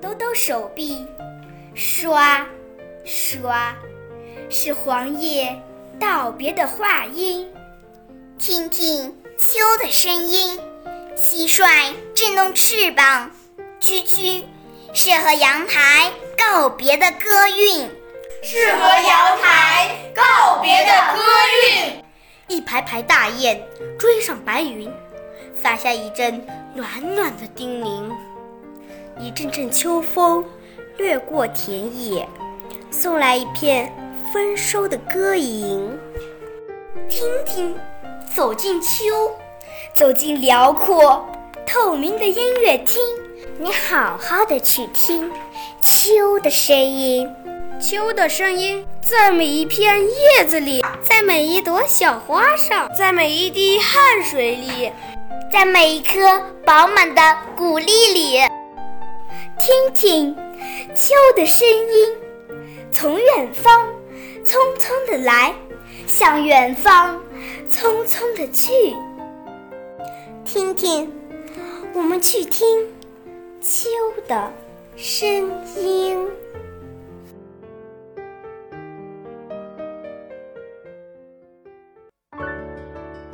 抖抖手臂，刷刷，是黄叶道别的话音。听听秋的声音。蟋蟀振动翅膀，蛐蛐，是和阳台告别的歌韵，是和阳台告别的歌韵。一排排大雁追上白云，洒下一阵暖暖的叮咛。一阵阵秋风掠过田野，送来一片丰收的歌吟。听听，走进秋。走进辽阔透明的音乐厅，你好好的去听秋的声音。秋的声音在每一片叶子里，在每一朵小花上，在每一滴汗水里，在每一颗饱满的谷粒里。听听秋的声音，从远方匆匆的来，向远方匆匆的去。听听，我们去听秋的声音。